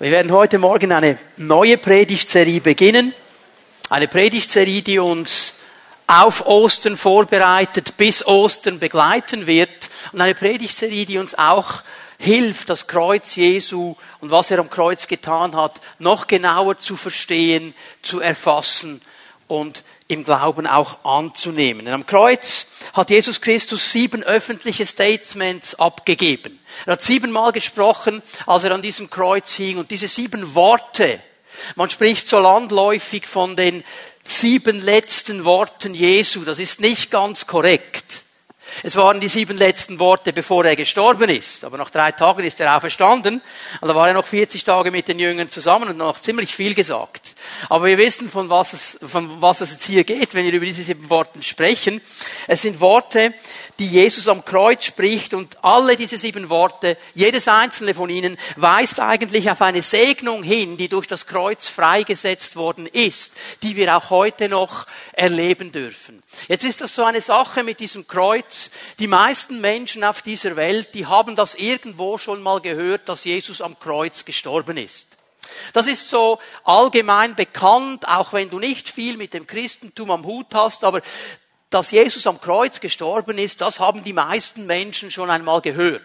Wir werden heute Morgen eine neue Predigtserie beginnen. Eine Predigtserie, die uns auf Ostern vorbereitet, bis Ostern begleiten wird. Und eine Predigtserie, die uns auch hilft, das Kreuz Jesu und was er am Kreuz getan hat, noch genauer zu verstehen, zu erfassen und im Glauben auch anzunehmen. Und am Kreuz hat Jesus Christus sieben öffentliche Statements abgegeben. Er hat siebenmal gesprochen, als er an diesem Kreuz hing. Und diese sieben Worte, man spricht so landläufig von den sieben letzten Worten Jesu. Das ist nicht ganz korrekt. Es waren die sieben letzten Worte, bevor er gestorben ist. Aber nach drei Tagen ist er auferstanden. Und da war er noch 40 Tage mit den Jüngern zusammen und noch ziemlich viel gesagt. Aber wir wissen, von was es, von was es jetzt hier geht, wenn wir über diese sieben Worte sprechen. Es sind Worte, die Jesus am Kreuz spricht und alle diese sieben Worte, jedes einzelne von ihnen, weist eigentlich auf eine Segnung hin, die durch das Kreuz freigesetzt worden ist, die wir auch heute noch erleben dürfen. Jetzt ist das so eine Sache mit diesem Kreuz. Die meisten Menschen auf dieser Welt, die haben das irgendwo schon mal gehört, dass Jesus am Kreuz gestorben ist. Das ist so allgemein bekannt, auch wenn du nicht viel mit dem Christentum am Hut hast, aber dass Jesus am Kreuz gestorben ist, das haben die meisten Menschen schon einmal gehört.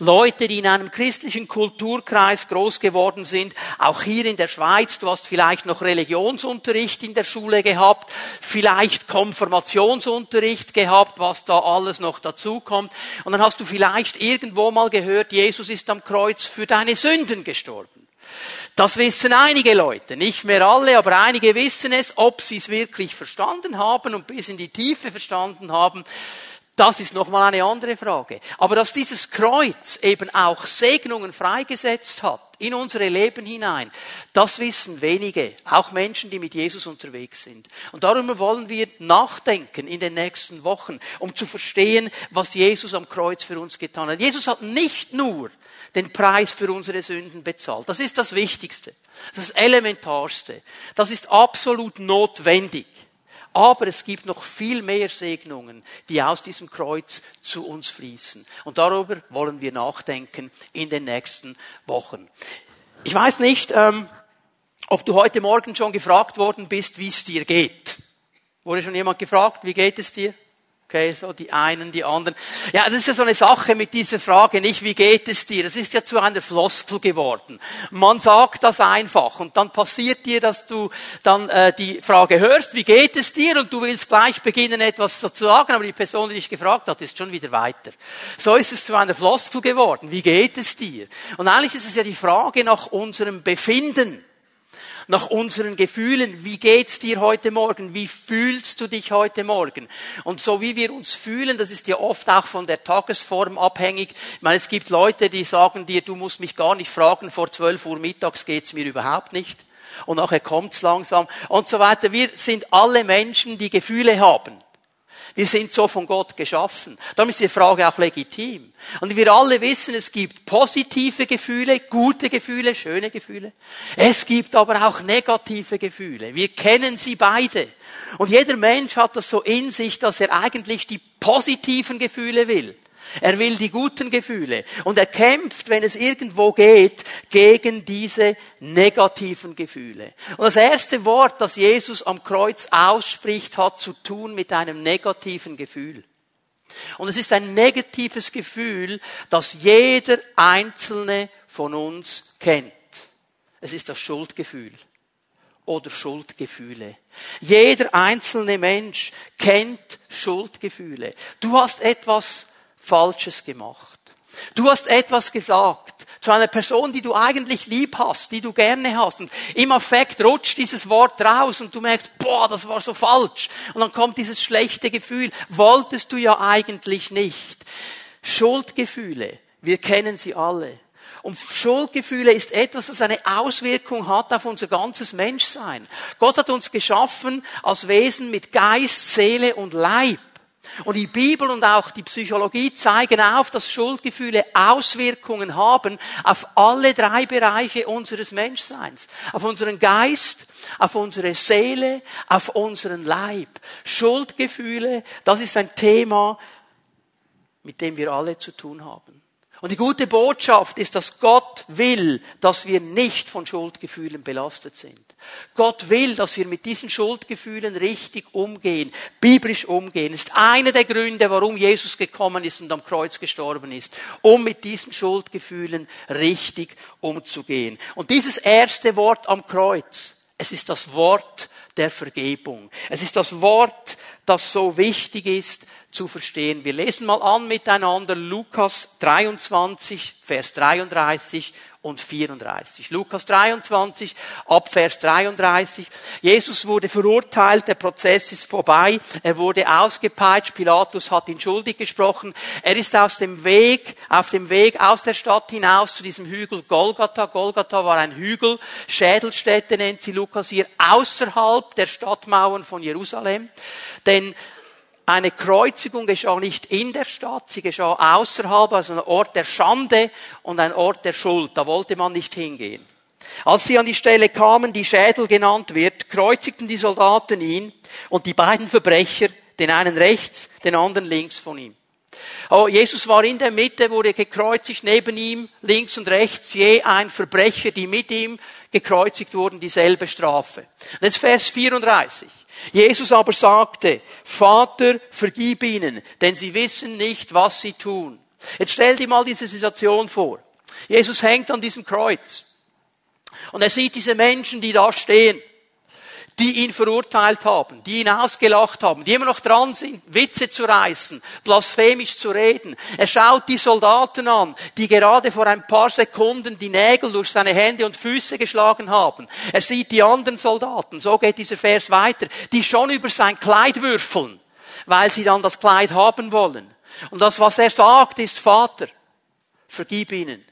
Leute, die in einem christlichen Kulturkreis groß geworden sind, auch hier in der Schweiz, du hast vielleicht noch Religionsunterricht in der Schule gehabt, vielleicht Konfirmationsunterricht gehabt, was da alles noch dazukommt, und dann hast du vielleicht irgendwo mal gehört, Jesus ist am Kreuz für deine Sünden gestorben. Das wissen einige Leute, nicht mehr alle, aber einige wissen es, ob sie es wirklich verstanden haben und bis in die Tiefe verstanden haben. Das ist nochmal eine andere Frage. Aber dass dieses Kreuz eben auch Segnungen freigesetzt hat in unsere Leben hinein, das wissen wenige, auch Menschen, die mit Jesus unterwegs sind. Und darum wollen wir nachdenken in den nächsten Wochen, um zu verstehen, was Jesus am Kreuz für uns getan hat. Jesus hat nicht nur den Preis für unsere Sünden bezahlt. Das ist das Wichtigste. Das Elementarste. Das ist absolut notwendig. Aber es gibt noch viel mehr Segnungen, die aus diesem Kreuz zu uns fließen. Und darüber wollen wir nachdenken in den nächsten Wochen. Ich weiß nicht, ähm, ob du heute Morgen schon gefragt worden bist, wie es dir geht. Wurde schon jemand gefragt, wie geht es dir? Okay, so die einen, die anderen. Ja, das ist ja so eine Sache mit dieser Frage, nicht wie geht es dir? Das ist ja zu einer Floskel geworden. Man sagt das einfach und dann passiert dir, dass du dann äh, die Frage hörst, wie geht es dir? Und du willst gleich beginnen, etwas zu sagen, aber die Person, die dich gefragt hat, ist schon wieder weiter. So ist es zu einer Floskel geworden. Wie geht es dir? Und eigentlich ist es ja die Frage nach unserem Befinden nach unseren Gefühlen. Wie geht's dir heute Morgen? Wie fühlst du dich heute Morgen? Und so wie wir uns fühlen, das ist ja oft auch von der Tagesform abhängig. Ich meine, es gibt Leute, die sagen dir, du musst mich gar nicht fragen, vor 12 Uhr mittags geht's mir überhaupt nicht. Und nachher kommt's langsam und so weiter. Wir sind alle Menschen, die Gefühle haben. Wir sind so von Gott geschaffen. Darum ist die Frage auch legitim. Und wir alle wissen, es gibt positive Gefühle, gute Gefühle, schöne Gefühle. Es gibt aber auch negative Gefühle. Wir kennen sie beide. Und jeder Mensch hat das so in sich, dass er eigentlich die positiven Gefühle will. Er will die guten Gefühle. Und er kämpft, wenn es irgendwo geht, gegen diese negativen Gefühle. Und das erste Wort, das Jesus am Kreuz ausspricht, hat zu tun mit einem negativen Gefühl. Und es ist ein negatives Gefühl, das jeder einzelne von uns kennt. Es ist das Schuldgefühl oder Schuldgefühle. Jeder einzelne Mensch kennt Schuldgefühle. Du hast etwas Falsches gemacht. Du hast etwas gesagt zu einer Person, die du eigentlich lieb hast, die du gerne hast. Und im Affekt rutscht dieses Wort raus und du merkst, boah, das war so falsch. Und dann kommt dieses schlechte Gefühl. Wolltest du ja eigentlich nicht. Schuldgefühle, wir kennen sie alle. Und Schuldgefühle ist etwas, das eine Auswirkung hat auf unser ganzes Menschsein. Gott hat uns geschaffen als Wesen mit Geist, Seele und Leib. Und die Bibel und auch die Psychologie zeigen auf, dass Schuldgefühle Auswirkungen haben auf alle drei Bereiche unseres Menschseins. Auf unseren Geist, auf unsere Seele, auf unseren Leib. Schuldgefühle, das ist ein Thema, mit dem wir alle zu tun haben. Und die gute Botschaft ist, dass Gott will, dass wir nicht von Schuldgefühlen belastet sind. Gott will, dass wir mit diesen Schuldgefühlen richtig umgehen, biblisch umgehen. Das ist einer der Gründe, warum Jesus gekommen ist und am Kreuz gestorben ist, um mit diesen Schuldgefühlen richtig umzugehen. Und dieses erste Wort am Kreuz, es ist das Wort der Vergebung. Es ist das Wort, das so wichtig ist zu verstehen. Wir lesen mal an miteinander Lukas 23, Vers 33 und 34. Lukas 23, ab Vers 33. Jesus wurde verurteilt, der Prozess ist vorbei, er wurde ausgepeitscht, Pilatus hat ihn schuldig gesprochen. Er ist aus dem Weg, auf dem Weg aus der Stadt hinaus zu diesem Hügel Golgatha. Golgatha war ein Hügel, Schädelstätte nennt sie Lukas hier, außerhalb der Stadtmauern von Jerusalem. Denn eine Kreuzigung geschah nicht in der Stadt, sie geschah außerhalb, also ein Ort der Schande und ein Ort der Schuld. Da wollte man nicht hingehen. Als sie an die Stelle kamen, die Schädel genannt wird, kreuzigten die Soldaten ihn und die beiden Verbrecher, den einen rechts, den anderen links von ihm. Oh, Jesus war in der Mitte, wurde gekreuzigt, neben ihm, links und rechts, je ein Verbrecher, die mit ihm gekreuzigt wurden, dieselbe Strafe. Und jetzt Vers 34. Jesus aber sagte, Vater, vergib ihnen, denn sie wissen nicht, was sie tun. Jetzt stell dir mal diese Situation vor. Jesus hängt an diesem Kreuz. Und er sieht diese Menschen, die da stehen die ihn verurteilt haben, die ihn ausgelacht haben, die immer noch dran sind, Witze zu reißen, blasphemisch zu reden. Er schaut die Soldaten an, die gerade vor ein paar Sekunden die Nägel durch seine Hände und Füße geschlagen haben. Er sieht die anderen Soldaten, so geht dieser Vers weiter, die schon über sein Kleid würfeln, weil sie dann das Kleid haben wollen. Und das, was er sagt, ist, Vater, vergib ihnen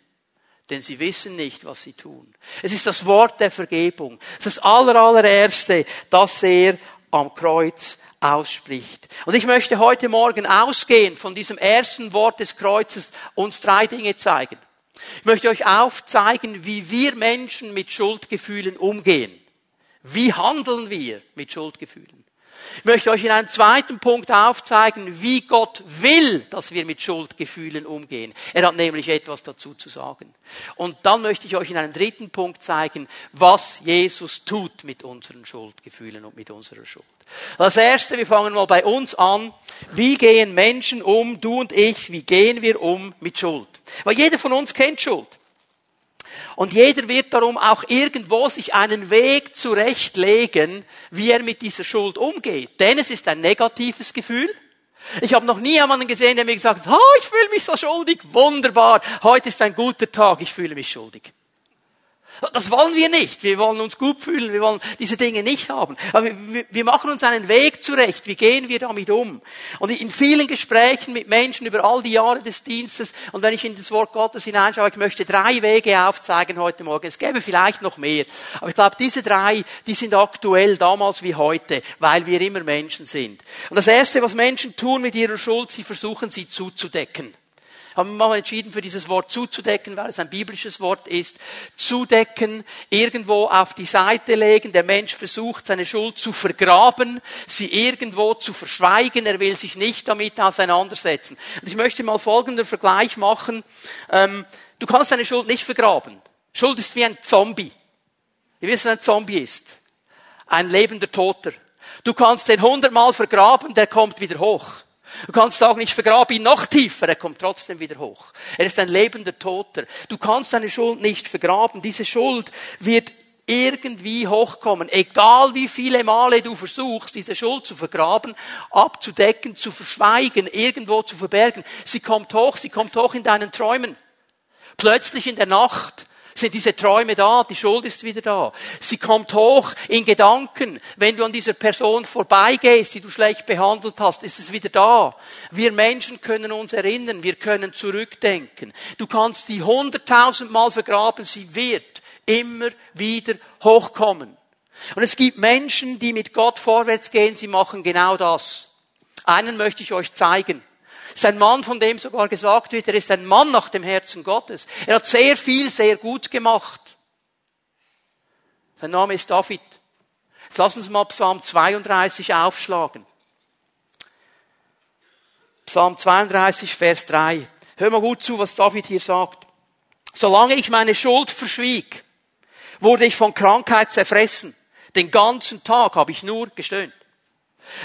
denn sie wissen nicht, was sie tun. Es ist das Wort der Vergebung. Es ist das allerallererste, das er am Kreuz ausspricht. Und ich möchte heute Morgen ausgehen von diesem ersten Wort des Kreuzes uns drei Dinge zeigen. Ich möchte euch aufzeigen, wie wir Menschen mit Schuldgefühlen umgehen. Wie handeln wir mit Schuldgefühlen? Ich möchte euch in einem zweiten Punkt aufzeigen, wie Gott will, dass wir mit Schuldgefühlen umgehen. Er hat nämlich etwas dazu zu sagen. Und dann möchte ich euch in einem dritten Punkt zeigen, was Jesus tut mit unseren Schuldgefühlen und mit unserer Schuld. Das erste, wir fangen mal bei uns an. Wie gehen Menschen um, du und ich, wie gehen wir um mit Schuld? Weil jeder von uns kennt Schuld. Und jeder wird darum auch irgendwo sich einen Weg zurechtlegen, wie er mit dieser Schuld umgeht. Denn es ist ein negatives Gefühl. Ich habe noch nie jemanden gesehen, der mir gesagt hat, oh, ich fühle mich so schuldig, wunderbar, heute ist ein guter Tag, ich fühle mich schuldig. Das wollen wir nicht. Wir wollen uns gut fühlen. Wir wollen diese Dinge nicht haben. Aber wir machen uns einen Weg zurecht. Wie gehen wir damit um? Und in vielen Gesprächen mit Menschen über all die Jahre des Dienstes und wenn ich in das Wort Gottes hineinschaue, ich möchte drei Wege aufzeigen heute Morgen. Es gäbe vielleicht noch mehr. Aber ich glaube, diese drei, die sind aktuell damals wie heute, weil wir immer Menschen sind. Und das erste, was Menschen tun mit ihrer Schuld, sie versuchen sie zuzudecken haben wir mal entschieden, für dieses Wort zuzudecken, weil es ein biblisches Wort ist. Zudecken, irgendwo auf die Seite legen. Der Mensch versucht, seine Schuld zu vergraben, sie irgendwo zu verschweigen. Er will sich nicht damit auseinandersetzen. Und ich möchte mal folgenden Vergleich machen. Ähm, du kannst deine Schuld nicht vergraben. Schuld ist wie ein Zombie. Ihr wisst, was ein Zombie ist. Ein lebender Toter. Du kannst den hundertmal vergraben, der kommt wieder hoch. Du kannst sagen, ich vergrabe ihn noch tiefer, er kommt trotzdem wieder hoch. Er ist ein lebender Toter. Du kannst deine Schuld nicht vergraben. Diese Schuld wird irgendwie hochkommen. Egal wie viele Male du versuchst, diese Schuld zu vergraben, abzudecken, zu verschweigen, irgendwo zu verbergen. Sie kommt hoch, sie kommt hoch in deinen Träumen. Plötzlich in der Nacht sind diese Träume da, die Schuld ist wieder da. Sie kommt hoch in Gedanken. Wenn du an dieser Person vorbeigehst, die du schlecht behandelt hast, ist es wieder da. Wir Menschen können uns erinnern, wir können zurückdenken. Du kannst die hunderttausendmal vergraben, sie wird immer wieder hochkommen. Und es gibt Menschen, die mit Gott vorwärts gehen, sie machen genau das. Einen möchte ich euch zeigen ist ein Mann, von dem sogar gesagt wird, er ist ein Mann nach dem Herzen Gottes. Er hat sehr viel, sehr gut gemacht. Sein Name ist David. Jetzt lassen Sie mal Psalm 32 aufschlagen. Psalm 32, Vers 3. Hör mal gut zu, was David hier sagt. Solange ich meine Schuld verschwieg, wurde ich von Krankheit zerfressen. Den ganzen Tag habe ich nur gestöhnt.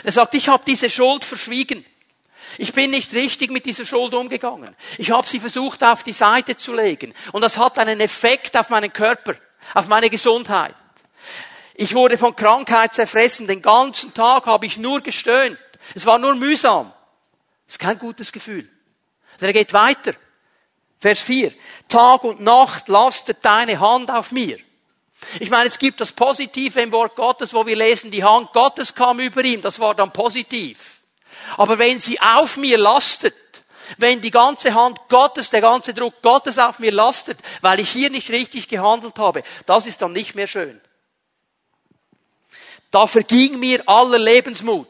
Er sagt, ich habe diese Schuld verschwiegen. Ich bin nicht richtig mit dieser Schuld umgegangen. Ich habe sie versucht auf die Seite zu legen. Und das hat einen Effekt auf meinen Körper, auf meine Gesundheit. Ich wurde von Krankheit zerfressen. Den ganzen Tag habe ich nur gestöhnt. Es war nur mühsam. Das ist kein gutes Gefühl. Er geht weiter. Vers 4. Tag und Nacht lastet deine Hand auf mir. Ich meine, es gibt das Positive im Wort Gottes, wo wir lesen, die Hand Gottes kam über ihm, das war dann positiv. Aber wenn sie auf mir lastet, wenn die ganze Hand Gottes, der ganze Druck Gottes auf mir lastet, weil ich hier nicht richtig gehandelt habe, das ist dann nicht mehr schön. Da verging mir aller Lebensmut.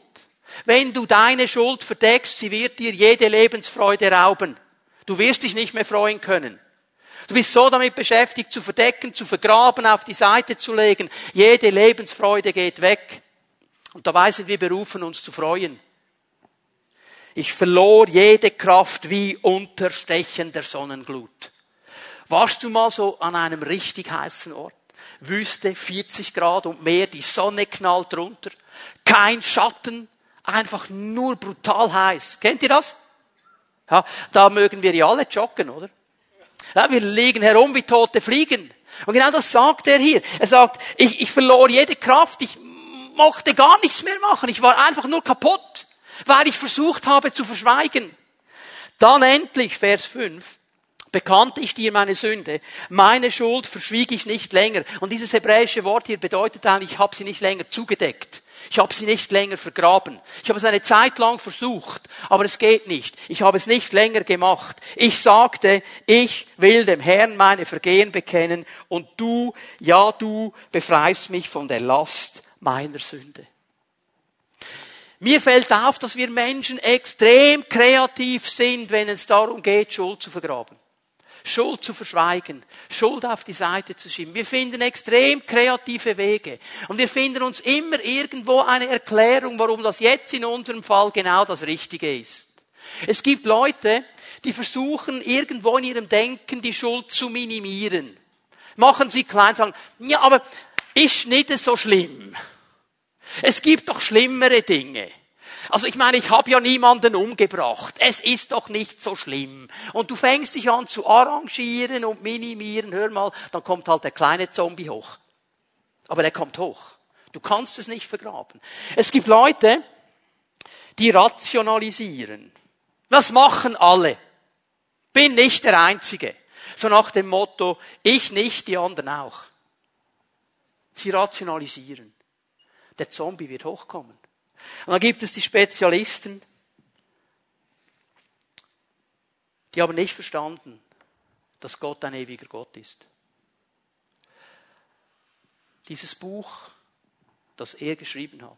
Wenn du deine Schuld verdeckst, sie wird dir jede Lebensfreude rauben. Du wirst dich nicht mehr freuen können. Du bist so damit beschäftigt, zu verdecken, zu vergraben, auf die Seite zu legen. Jede Lebensfreude geht weg. Und dabei sind wir berufen, uns zu freuen. Ich verlor jede Kraft wie unter stechender Sonnenglut. Warst du mal so an einem richtig heißen Ort? Wüste, 40 Grad und mehr, die Sonne knallt runter, kein Schatten, einfach nur brutal heiß. Kennt ihr das? Ja, da mögen wir ja alle joggen, oder? Ja, wir liegen herum wie tote Fliegen. Und genau das sagt er hier. Er sagt, ich, ich verlor jede Kraft, ich mochte gar nichts mehr machen, ich war einfach nur kaputt, weil ich versucht habe zu verschweigen. Dann endlich, Vers 5, bekannte ich dir meine Sünde, meine Schuld verschwieg ich nicht länger. Und dieses hebräische Wort hier bedeutet eigentlich, ich habe sie nicht länger zugedeckt. Ich habe sie nicht länger vergraben. Ich habe es eine Zeit lang versucht, aber es geht nicht. Ich habe es nicht länger gemacht. Ich sagte, ich will dem Herrn meine Vergehen bekennen und du, ja du, befreist mich von der Last meiner Sünde. Mir fällt auf, dass wir Menschen extrem kreativ sind, wenn es darum geht, Schuld zu vergraben. Schuld zu verschweigen, Schuld auf die Seite zu schieben. Wir finden extrem kreative Wege. Und wir finden uns immer irgendwo eine Erklärung, warum das jetzt in unserem Fall genau das Richtige ist. Es gibt Leute, die versuchen irgendwo in ihrem Denken die Schuld zu minimieren. Machen sie klein, sagen, ja, aber ist nicht so schlimm. Es gibt doch schlimmere Dinge. Also ich meine, ich habe ja niemanden umgebracht. Es ist doch nicht so schlimm. Und du fängst dich an zu arrangieren und minimieren. Hör mal, dann kommt halt der kleine Zombie hoch. Aber er kommt hoch. Du kannst es nicht vergraben. Es gibt Leute, die rationalisieren. Das machen alle. Bin nicht der Einzige. So nach dem Motto, ich nicht, die anderen auch. Sie rationalisieren. Der Zombie wird hochkommen. Und dann gibt es die Spezialisten, die haben nicht verstanden, dass Gott ein ewiger Gott ist. Dieses Buch, das er geschrieben hat,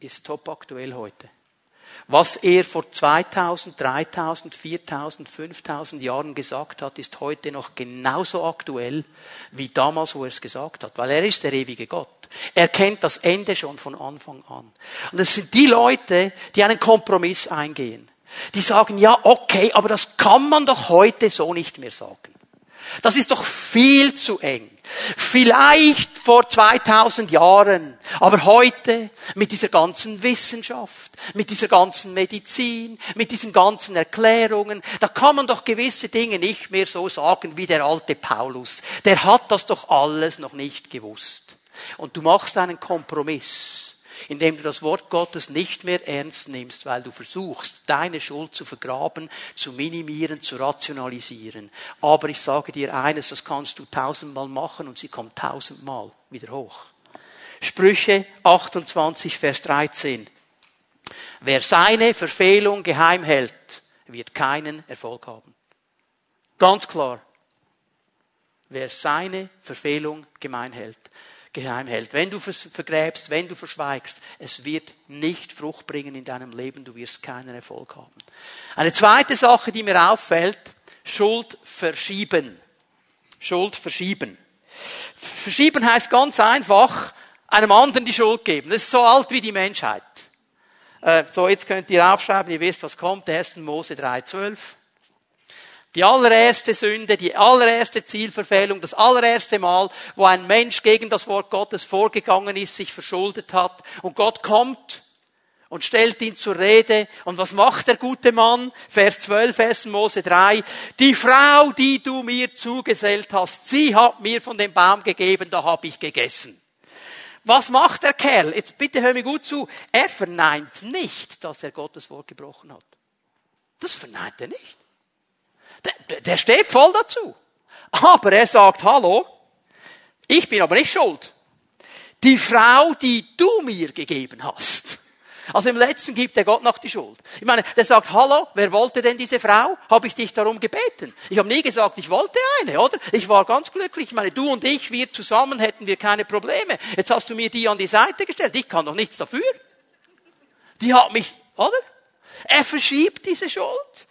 ist top aktuell heute. Was er vor 2000, 3000, 4000, 5000 Jahren gesagt hat, ist heute noch genauso aktuell wie damals, wo er es gesagt hat, weil er ist der ewige Gott. Er kennt das Ende schon von Anfang an. Und es sind die Leute, die einen Kompromiss eingehen. Die sagen, ja, okay, aber das kann man doch heute so nicht mehr sagen. Das ist doch viel zu eng. Vielleicht vor 2000 Jahren, aber heute mit dieser ganzen Wissenschaft, mit dieser ganzen Medizin, mit diesen ganzen Erklärungen, da kann man doch gewisse Dinge nicht mehr so sagen wie der alte Paulus. Der hat das doch alles noch nicht gewusst. Und du machst einen Kompromiss indem du das Wort Gottes nicht mehr ernst nimmst, weil du versuchst, deine Schuld zu vergraben, zu minimieren, zu rationalisieren. Aber ich sage dir eines, das kannst du tausendmal machen und sie kommt tausendmal wieder hoch. Sprüche 28, Vers 13. Wer seine Verfehlung geheim hält, wird keinen Erfolg haben. Ganz klar. Wer seine Verfehlung gemein hält geheim hält. Wenn du vergräbst, wenn du verschweigst, es wird nicht Frucht bringen in deinem Leben, du wirst keinen Erfolg haben. Eine zweite Sache, die mir auffällt, Schuld verschieben. Schuld verschieben. Verschieben heißt ganz einfach, einem anderen die Schuld geben. Das ist so alt wie die Menschheit. Äh, so, jetzt könnt ihr aufschreiben, ihr wisst, was kommt, 1. Mose 3,12. Die allererste Sünde, die allererste Zielverfehlung, das allererste Mal, wo ein Mensch gegen das Wort Gottes vorgegangen ist, sich verschuldet hat und Gott kommt und stellt ihn zur Rede. Und was macht der gute Mann? Vers 12, 1. Mose 3. Die Frau, die du mir zugesellt hast, sie hat mir von dem Baum gegeben, da habe ich gegessen. Was macht der Kerl? Jetzt bitte hör mir gut zu. Er verneint nicht, dass er Gottes Wort gebrochen hat. Das verneint er nicht. Der, der steht voll dazu. Aber er sagt, hallo, ich bin aber nicht schuld. Die Frau, die du mir gegeben hast. Also im letzten gibt der Gott noch die Schuld. Ich meine, der sagt, hallo, wer wollte denn diese Frau? Habe ich dich darum gebeten? Ich habe nie gesagt, ich wollte eine, oder? Ich war ganz glücklich. Ich meine, du und ich, wir zusammen hätten wir keine Probleme. Jetzt hast du mir die an die Seite gestellt. Ich kann doch nichts dafür. Die hat mich, oder? Er verschiebt diese Schuld.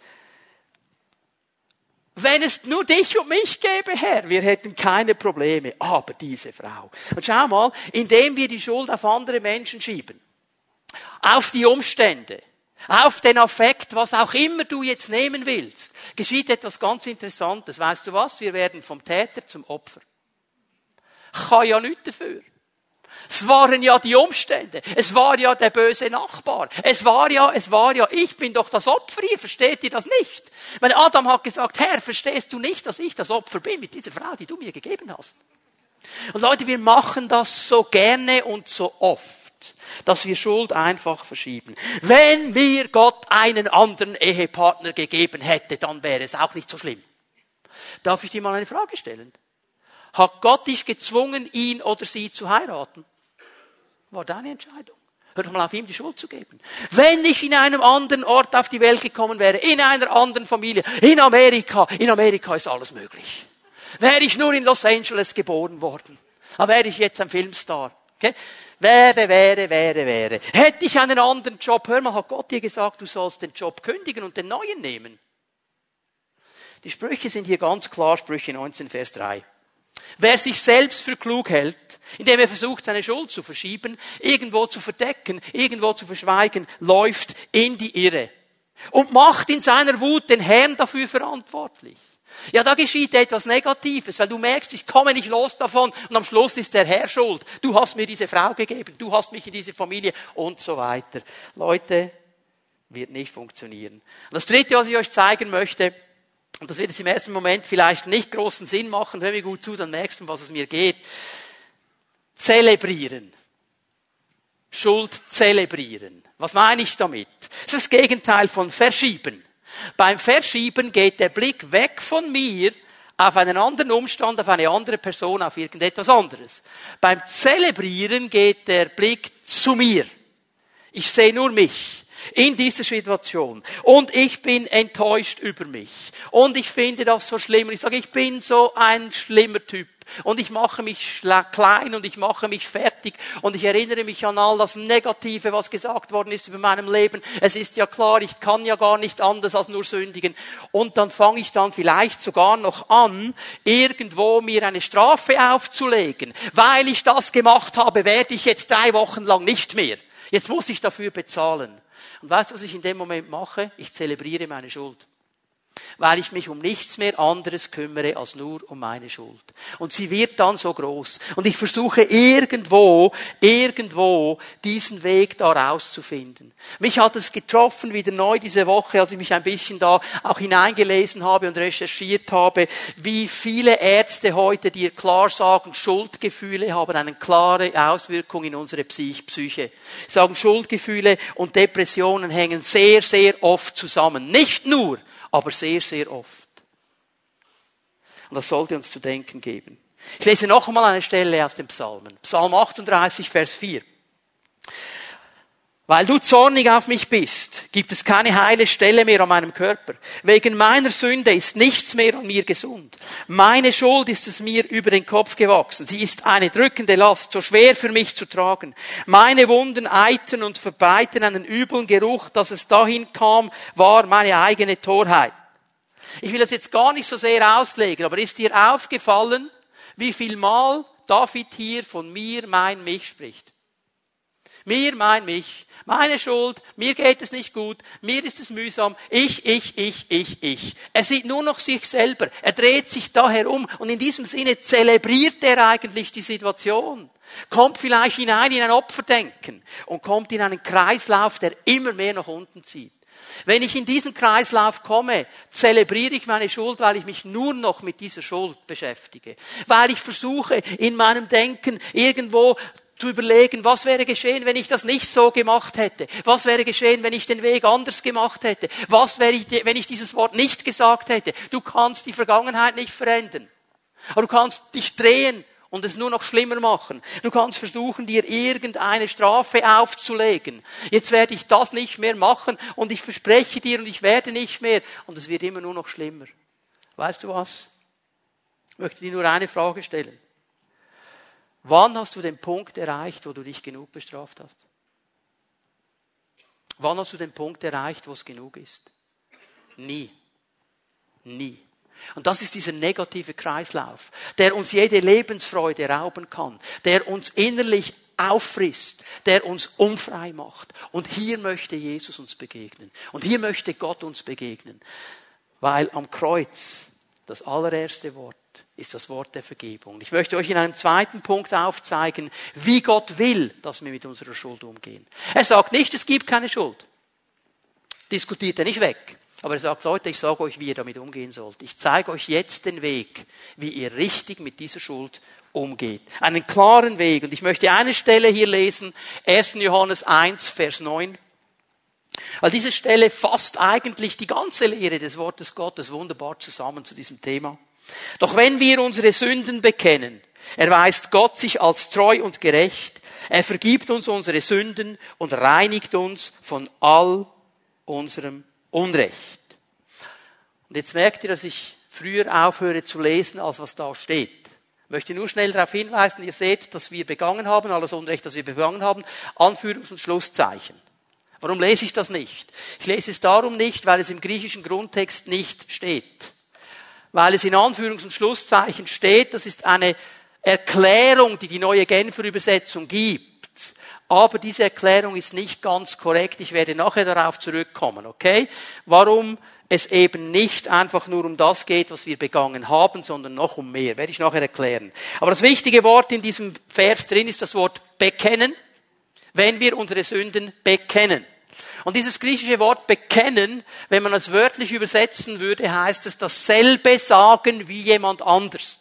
Wenn es nur dich und mich gäbe, Herr, wir hätten keine Probleme. Aber diese Frau. Und schau mal, indem wir die Schuld auf andere Menschen schieben, auf die Umstände, auf den Affekt, was auch immer du jetzt nehmen willst, geschieht etwas ganz Interessantes. Weißt du was? Wir werden vom Täter zum Opfer. Ich kann ja nichts dafür. Es waren ja die Umstände. Es war ja der böse Nachbar. Es war ja, es war ja, ich bin doch das Opfer hier. Versteht ihr das nicht? Mein Adam hat gesagt, Herr, verstehst du nicht, dass ich das Opfer bin mit dieser Frau, die du mir gegeben hast? Und Leute, wir machen das so gerne und so oft, dass wir Schuld einfach verschieben. Wenn mir Gott einen anderen Ehepartner gegeben hätte, dann wäre es auch nicht so schlimm. Darf ich dir mal eine Frage stellen? Hat Gott dich gezwungen, ihn oder sie zu heiraten? War deine Entscheidung. Hör doch mal auf, ihm die Schuld zu geben. Wenn ich in einem anderen Ort auf die Welt gekommen wäre, in einer anderen Familie, in Amerika, in Amerika ist alles möglich. Wäre ich nur in Los Angeles geboren worden, dann wäre ich jetzt ein Filmstar. Okay? Wäre, wäre, wäre, wäre. Hätte ich einen anderen Job, hör mal, hat Gott dir gesagt, du sollst den Job kündigen und den neuen nehmen. Die Sprüche sind hier ganz klar, Sprüche 19, Vers 3. Wer sich selbst für klug hält, indem er versucht, seine Schuld zu verschieben, irgendwo zu verdecken, irgendwo zu verschweigen, läuft in die Irre und macht in seiner Wut den Herrn dafür verantwortlich. Ja, da geschieht etwas Negatives, weil du merkst, ich komme nicht los davon und am Schluss ist der Herr schuld. Du hast mir diese Frau gegeben, du hast mich in diese Familie und so weiter. Leute, wird nicht funktionieren. Das Dritte, was ich euch zeigen möchte, und das wird jetzt im ersten Moment vielleicht nicht großen Sinn machen, hör mir gut zu, dann merkst du, was es mir geht. Zelebrieren. Schuld zelebrieren. Was meine ich damit? Das ist das Gegenteil von verschieben. Beim Verschieben geht der Blick weg von mir auf einen anderen Umstand, auf eine andere Person, auf irgendetwas anderes. Beim Zelebrieren geht der Blick zu mir. Ich sehe nur mich in dieser Situation. Und ich bin enttäuscht über mich. Und ich finde das so schlimm. Und ich sage, ich bin so ein schlimmer Typ. Und ich mache mich klein und ich mache mich fertig. Und ich erinnere mich an all das Negative, was gesagt worden ist über meinem Leben. Es ist ja klar, ich kann ja gar nicht anders als nur sündigen. Und dann fange ich dann vielleicht sogar noch an, irgendwo mir eine Strafe aufzulegen. Weil ich das gemacht habe, werde ich jetzt drei Wochen lang nicht mehr. Jetzt muss ich dafür bezahlen. Und weißt du, was ich in dem Moment mache? Ich zelebriere meine Schuld weil ich mich um nichts mehr anderes kümmere als nur um meine Schuld. Und sie wird dann so groß. Und ich versuche irgendwo, irgendwo diesen Weg da rauszufinden. Mich hat es getroffen wieder neu diese Woche, als ich mich ein bisschen da auch hineingelesen habe und recherchiert habe, wie viele Ärzte heute dir klar sagen, Schuldgefühle haben eine klare Auswirkung in unsere Psyche. Sie sagen, Schuldgefühle und Depressionen hängen sehr, sehr oft zusammen. Nicht nur aber sehr, sehr oft. Und das sollte uns zu denken geben. Ich lese noch einmal eine Stelle aus dem Psalmen. Psalm 38, Vers 4. Weil du zornig auf mich bist, gibt es keine heile Stelle mehr an meinem Körper. Wegen meiner Sünde ist nichts mehr an mir gesund. Meine Schuld ist es mir über den Kopf gewachsen. Sie ist eine drückende Last, so schwer für mich zu tragen. Meine Wunden eiten und verbreiten einen üblen Geruch, dass es dahin kam, war meine eigene Torheit. Ich will das jetzt gar nicht so sehr auslegen, aber ist dir aufgefallen, wie viel Mal David hier von mir, mein, mich spricht? Mir, mein, mich. Meine Schuld, mir geht es nicht gut, mir ist es mühsam, ich, ich, ich, ich, ich. Er sieht nur noch sich selber, er dreht sich da herum und in diesem Sinne zelebriert er eigentlich die Situation. Kommt vielleicht hinein in ein Opferdenken und kommt in einen Kreislauf, der immer mehr nach unten zieht. Wenn ich in diesen Kreislauf komme, zelebriere ich meine Schuld, weil ich mich nur noch mit dieser Schuld beschäftige. Weil ich versuche, in meinem Denken irgendwo zu überlegen, was wäre geschehen, wenn ich das nicht so gemacht hätte? Was wäre geschehen, wenn ich den Weg anders gemacht hätte? Was wäre, wenn ich dieses Wort nicht gesagt hätte? Du kannst die Vergangenheit nicht verändern. Aber du kannst dich drehen und es nur noch schlimmer machen. Du kannst versuchen, dir irgendeine Strafe aufzulegen. Jetzt werde ich das nicht mehr machen und ich verspreche dir und ich werde nicht mehr und es wird immer nur noch schlimmer. Weißt du was? Ich möchte dir nur eine Frage stellen. Wann hast du den Punkt erreicht, wo du dich genug bestraft hast? Wann hast du den Punkt erreicht, wo es genug ist? Nie. Nie. Und das ist dieser negative Kreislauf, der uns jede Lebensfreude rauben kann, der uns innerlich auffrisst, der uns unfrei macht. Und hier möchte Jesus uns begegnen. Und hier möchte Gott uns begegnen. Weil am Kreuz das allererste Wort ist das Wort der Vergebung. Ich möchte euch in einem zweiten Punkt aufzeigen, wie Gott will, dass wir mit unserer Schuld umgehen. Er sagt nicht, es gibt keine Schuld. Diskutiert er nicht weg. Aber er sagt, Leute, ich sage euch, wie ihr damit umgehen sollt. Ich zeige euch jetzt den Weg, wie ihr richtig mit dieser Schuld umgeht. Einen klaren Weg. Und ich möchte eine Stelle hier lesen, 1. Johannes 1, Vers 9. Weil diese Stelle fasst eigentlich die ganze Lehre des Wortes Gottes wunderbar zusammen zu diesem Thema. Doch wenn wir unsere Sünden bekennen, erweist Gott sich als treu und gerecht, er vergibt uns unsere Sünden und reinigt uns von all unserem Unrecht. Und jetzt merkt ihr, dass ich früher aufhöre zu lesen, als was da steht. Ich möchte nur schnell darauf hinweisen, ihr seht, dass wir begangen haben, alles Unrecht, das wir begangen haben, Anführungs- und Schlusszeichen. Warum lese ich das nicht? Ich lese es darum nicht, weil es im griechischen Grundtext nicht steht. Weil es in Anführungs- und Schlusszeichen steht, das ist eine Erklärung, die die neue Genfer Übersetzung gibt. Aber diese Erklärung ist nicht ganz korrekt. Ich werde nachher darauf zurückkommen, okay? Warum es eben nicht einfach nur um das geht, was wir begangen haben, sondern noch um mehr. Werde ich nachher erklären. Aber das wichtige Wort in diesem Vers drin ist das Wort bekennen, wenn wir unsere Sünden bekennen. Und dieses griechische Wort bekennen, wenn man es wörtlich übersetzen würde, heißt es dasselbe sagen wie jemand anders.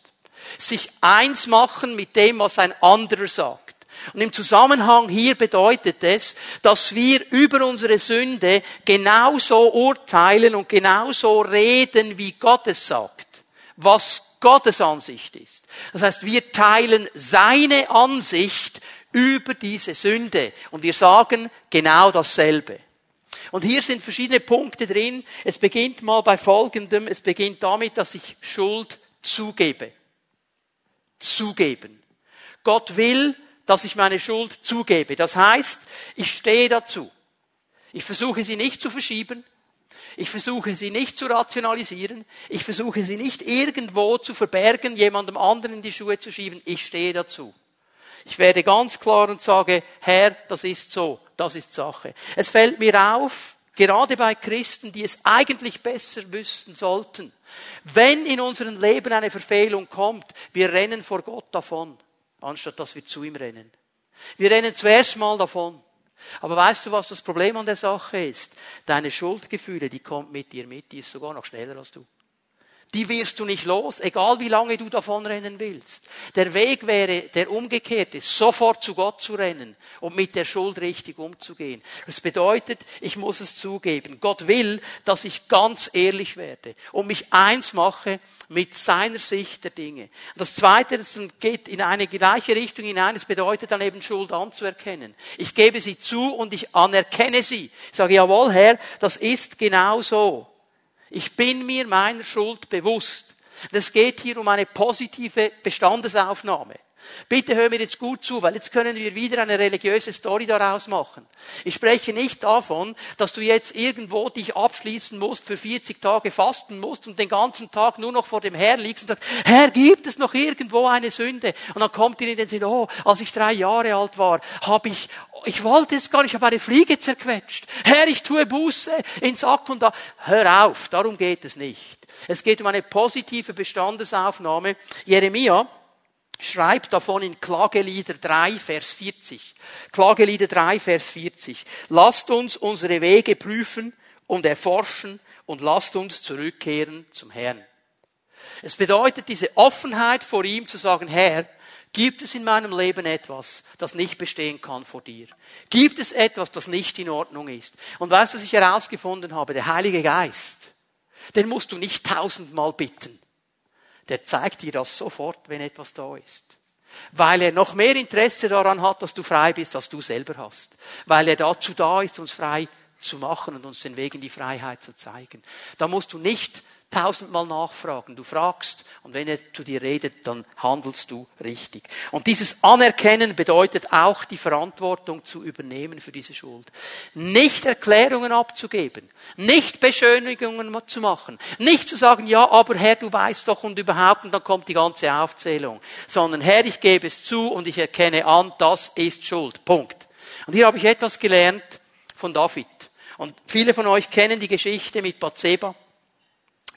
Sich eins machen mit dem, was ein anderer sagt. Und im Zusammenhang hier bedeutet es, dass wir über unsere Sünde genauso urteilen und genauso reden, wie Gott es sagt. Was Gottes Ansicht ist. Das heißt, wir teilen seine Ansicht über diese Sünde und wir sagen genau dasselbe. Und hier sind verschiedene Punkte drin. Es beginnt mal bei Folgendem. Es beginnt damit, dass ich Schuld zugebe. Zugeben. Gott will, dass ich meine Schuld zugebe. Das heißt, ich stehe dazu. Ich versuche sie nicht zu verschieben. Ich versuche sie nicht zu rationalisieren. Ich versuche sie nicht irgendwo zu verbergen, jemandem anderen in die Schuhe zu schieben. Ich stehe dazu. Ich werde ganz klar und sage, Herr, das ist so, das ist Sache. Es fällt mir auf, gerade bei Christen, die es eigentlich besser wüssten sollten, wenn in unserem Leben eine Verfehlung kommt, wir rennen vor Gott davon anstatt dass wir zu ihm rennen. Wir rennen zuerst mal davon. Aber weißt du, was das Problem an der Sache ist? Deine Schuldgefühle, die kommt mit dir mit, die ist sogar noch schneller als du die wirst du nicht los, egal wie lange du davonrennen willst. Der Weg wäre der umgekehrte, sofort zu Gott zu rennen und mit der Schuld richtig umzugehen. Das bedeutet, ich muss es zugeben. Gott will, dass ich ganz ehrlich werde und mich eins mache mit seiner Sicht der Dinge. Das Zweite, das geht in eine gleiche Richtung hinein, es bedeutet dann eben Schuld anzuerkennen. Ich gebe sie zu und ich anerkenne sie. Ich sage, jawohl, Herr, das ist genau so. Ich bin mir meiner Schuld bewusst. Es geht hier um eine positive Bestandesaufnahme. Bitte hör mir jetzt gut zu, weil jetzt können wir wieder eine religiöse Story daraus machen. Ich spreche nicht davon, dass du jetzt irgendwo dich abschließen musst, für 40 Tage fasten musst und den ganzen Tag nur noch vor dem Herr liegst und sagst, Herr, gibt es noch irgendwo eine Sünde? Und dann kommt dir in den Sinn, oh, als ich drei Jahre alt war, habe ich, ich wollte es gar nicht, ich habe eine Fliege zerquetscht. Herr, ich tue Buße in Sack und da. Hör auf, darum geht es nicht. Es geht um eine positive Bestandesaufnahme. Jeremia, schreibt davon in Klagelieder 3, Vers 40. Klagelieder 3, Vers 40. Lasst uns unsere Wege prüfen und erforschen und lasst uns zurückkehren zum Herrn. Es bedeutet diese Offenheit vor ihm zu sagen, Herr, gibt es in meinem Leben etwas, das nicht bestehen kann vor dir? Gibt es etwas, das nicht in Ordnung ist? Und weißt du, was ich herausgefunden habe? Der Heilige Geist, den musst du nicht tausendmal bitten der zeigt dir das sofort, wenn etwas da ist. Weil er noch mehr Interesse daran hat, dass du frei bist, als du selber hast. Weil er dazu da ist, uns frei zu machen und uns den Weg in die Freiheit zu zeigen. Da musst du nicht tausendmal nachfragen. Du fragst und wenn er zu dir redet, dann handelst du richtig. Und dieses Anerkennen bedeutet auch die Verantwortung zu übernehmen für diese Schuld. Nicht Erklärungen abzugeben, nicht Beschönigungen zu machen, nicht zu sagen, ja, aber Herr, du weißt doch und überhaupt und dann kommt die ganze Aufzählung, sondern Herr, ich gebe es zu und ich erkenne an, das ist Schuld. Punkt. Und hier habe ich etwas gelernt von David. Und viele von euch kennen die Geschichte mit Bathseba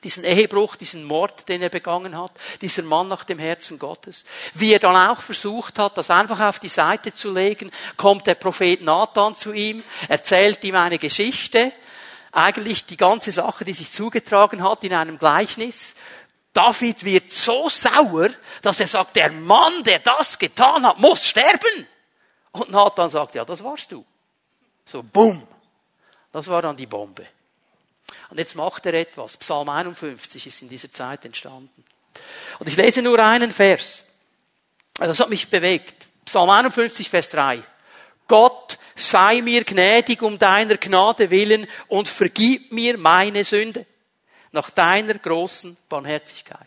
diesen Ehebruch, diesen Mord, den er begangen hat, dieser Mann nach dem Herzen Gottes. Wie er dann auch versucht hat, das einfach auf die Seite zu legen, kommt der Prophet Nathan zu ihm, erzählt ihm eine Geschichte, eigentlich die ganze Sache, die sich zugetragen hat in einem Gleichnis. David wird so sauer, dass er sagt, der Mann, der das getan hat, muss sterben. Und Nathan sagt, ja, das warst du. So, bumm. Das war dann die Bombe. Und jetzt macht er etwas. Psalm 51 ist in dieser Zeit entstanden. Und ich lese nur einen Vers. Das hat mich bewegt. Psalm 51, Vers 3. Gott sei mir gnädig um deiner Gnade willen und vergib mir meine Sünde nach deiner großen Barmherzigkeit.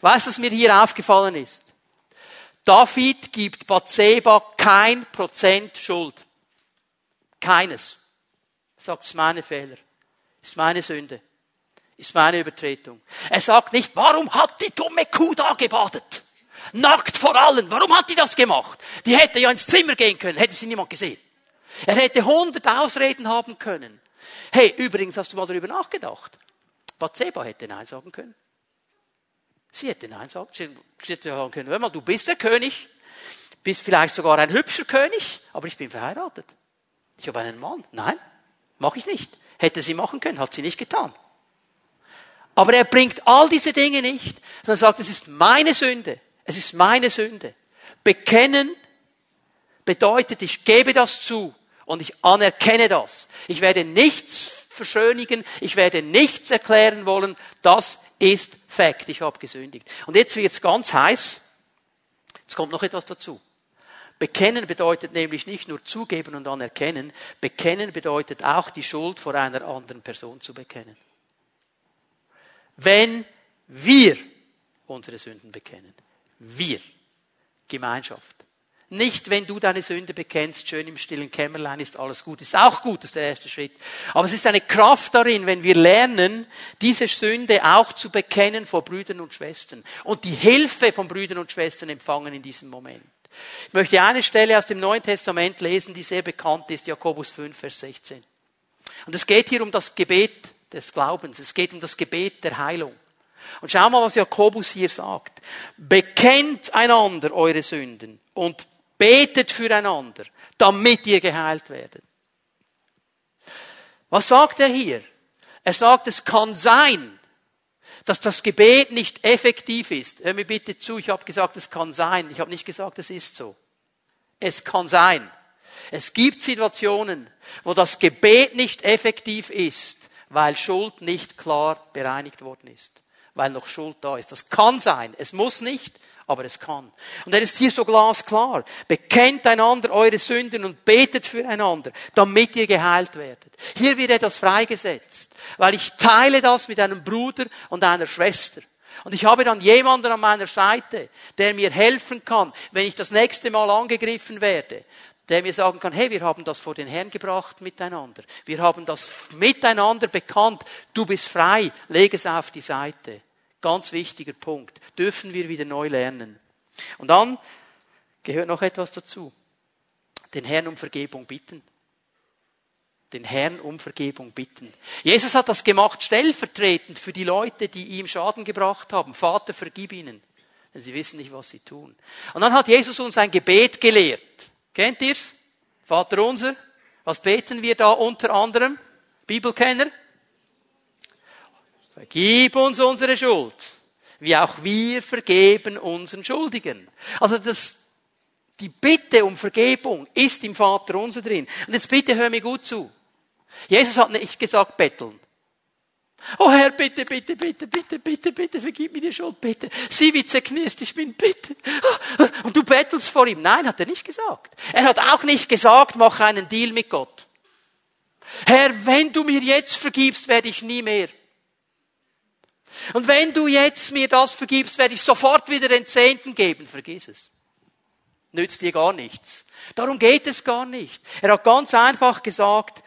Weißt du, was mir hier aufgefallen ist? David gibt Bathseba kein Prozent Schuld. Keines. Sagt, es meine Fehler. Ist meine Sünde. Ist meine Übertretung. Er sagt nicht, warum hat die dumme Kuh da gebadet? Nackt vor allen. Warum hat die das gemacht? Die hätte ja ins Zimmer gehen können, hätte sie niemand gesehen. Er hätte hundert Ausreden haben können. Hey, übrigens, hast du mal darüber nachgedacht? Bathseba hätte Nein sagen können. Sie hätte Nein sagen, sie hätte sagen können, hör mal, du bist der König, bist vielleicht sogar ein hübscher König, aber ich bin verheiratet. Ich habe einen Mann. Nein, mache ich nicht. Hätte sie machen können, hat sie nicht getan. Aber er bringt all diese Dinge nicht, sondern sagt, es ist meine Sünde. Es ist meine Sünde. Bekennen bedeutet, ich gebe das zu und ich anerkenne das. Ich werde nichts verschönigen, ich werde nichts erklären wollen. Das ist Fakt. Ich habe gesündigt. Und jetzt wird es ganz heiß. Jetzt kommt noch etwas dazu. Bekennen bedeutet nämlich nicht nur zugeben und anerkennen. Bekennen bedeutet auch die Schuld vor einer anderen Person zu bekennen. Wenn wir unsere Sünden bekennen. Wir. Gemeinschaft. Nicht, wenn du deine Sünde bekennst, schön im stillen Kämmerlein ist alles gut. Ist auch gut, ist der erste Schritt. Aber es ist eine Kraft darin, wenn wir lernen, diese Sünde auch zu bekennen vor Brüdern und Schwestern und die Hilfe von Brüdern und Schwestern empfangen in diesem Moment. Ich möchte eine Stelle aus dem Neuen Testament lesen, die sehr bekannt ist, Jakobus 5, Vers 16. Und es geht hier um das Gebet des Glaubens. Es geht um das Gebet der Heilung. Und schau mal, was Jakobus hier sagt. Bekennt einander eure Sünden und betet füreinander, damit ihr geheilt werdet. Was sagt er hier? Er sagt, es kann sein, dass das Gebet nicht effektiv ist. Hör mir bitte zu, ich habe gesagt, es kann sein. Ich habe nicht gesagt, es ist so. Es kann sein. Es gibt Situationen, wo das Gebet nicht effektiv ist, weil Schuld nicht klar bereinigt worden ist, weil noch Schuld da ist. Das kann sein. Es muss nicht, aber es kann. Und er ist hier so glasklar. Bekennt einander eure Sünden und betet füreinander, damit ihr geheilt werdet. Hier wird etwas freigesetzt, weil ich teile das mit einem Bruder und einer Schwester. Und ich habe dann jemanden an meiner Seite, der mir helfen kann, wenn ich das nächste Mal angegriffen werde, der mir sagen kann, hey, wir haben das vor den Herrn gebracht miteinander. Wir haben das miteinander bekannt. Du bist frei. Leg es auf die Seite. Ganz wichtiger Punkt. Dürfen wir wieder neu lernen. Und dann gehört noch etwas dazu. Den Herrn um Vergebung bitten. Den Herrn um Vergebung bitten. Jesus hat das gemacht stellvertretend für die Leute, die ihm Schaden gebracht haben. Vater, vergib ihnen. Denn sie wissen nicht, was sie tun. Und dann hat Jesus uns ein Gebet gelehrt. Kennt ihr's? Vater unser. Was beten wir da unter anderem? Bibelkenner? Vergib uns unsere Schuld, wie auch wir vergeben unseren Schuldigen. Also das, die Bitte um Vergebung ist im Vater unser drin. Und jetzt bitte hör mir gut zu. Jesus hat nicht gesagt betteln. Oh Herr, bitte, bitte, bitte, bitte, bitte, bitte, vergib mir die Schuld, bitte. Sieh, wie zerknirscht ich bin, bitte. Und du bettelst vor ihm. Nein, hat er nicht gesagt. Er hat auch nicht gesagt, mach einen Deal mit Gott. Herr, wenn du mir jetzt vergibst, werde ich nie mehr. Und wenn du jetzt mir das vergibst, werde ich sofort wieder den Zehnten geben. Vergiss es. Nützt dir gar nichts. Darum geht es gar nicht. Er hat ganz einfach gesagt,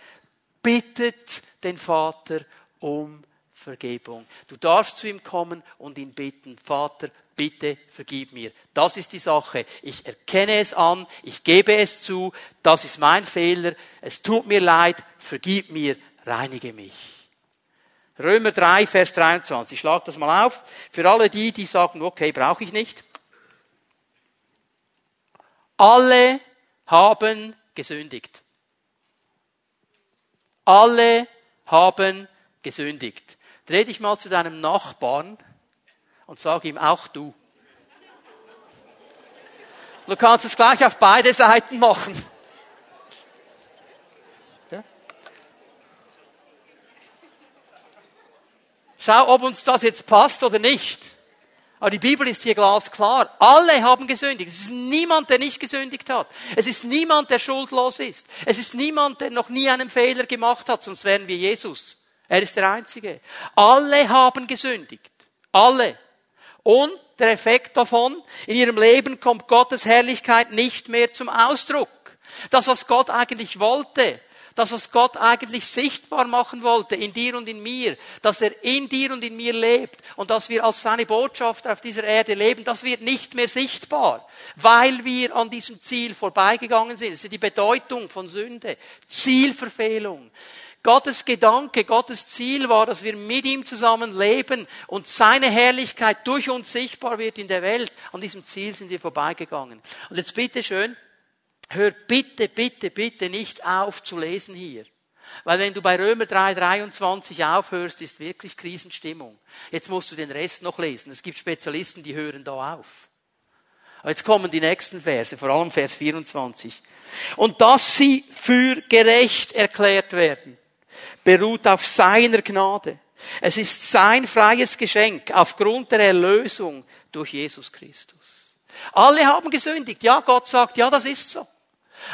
bittet den Vater um Vergebung. Du darfst zu ihm kommen und ihn bitten, Vater, bitte vergib mir. Das ist die Sache. Ich erkenne es an, ich gebe es zu, das ist mein Fehler, es tut mir leid, vergib mir, reinige mich. Römer 3, Vers 23. Ich schlage das mal auf. Für alle die, die sagen, okay, brauche ich nicht. Alle haben gesündigt. Alle haben gesündigt. Dreh dich mal zu deinem Nachbarn und sag ihm auch du. Du kannst es gleich auf beide Seiten machen. Schau, ob uns das jetzt passt oder nicht. Aber die Bibel ist hier glasklar. Alle haben gesündigt. Es ist niemand, der nicht gesündigt hat. Es ist niemand, der schuldlos ist. Es ist niemand, der noch nie einen Fehler gemacht hat, sonst wären wir Jesus. Er ist der Einzige. Alle haben gesündigt. Alle. Und der Effekt davon, in ihrem Leben kommt Gottes Herrlichkeit nicht mehr zum Ausdruck. Das, was Gott eigentlich wollte, das, was Gott eigentlich sichtbar machen wollte in dir und in mir, dass er in dir und in mir lebt und dass wir als seine Botschafter auf dieser Erde leben, das wird nicht mehr sichtbar, weil wir an diesem Ziel vorbeigegangen sind. Das ist die Bedeutung von Sünde. Zielverfehlung. Gottes Gedanke, Gottes Ziel war, dass wir mit ihm zusammen leben und seine Herrlichkeit durch uns sichtbar wird in der Welt. An diesem Ziel sind wir vorbeigegangen. Und jetzt bitte schön, hör bitte, bitte, bitte nicht auf zu lesen hier. Weil wenn du bei Römer 3, 23 aufhörst, ist wirklich Krisenstimmung. Jetzt musst du den Rest noch lesen. Es gibt Spezialisten, die hören da auf. Aber jetzt kommen die nächsten Verse, vor allem Vers 24. Und dass sie für gerecht erklärt werden, beruht auf seiner Gnade. Es ist sein freies Geschenk aufgrund der Erlösung durch Jesus Christus. Alle haben gesündigt. Ja, Gott sagt, ja, das ist so.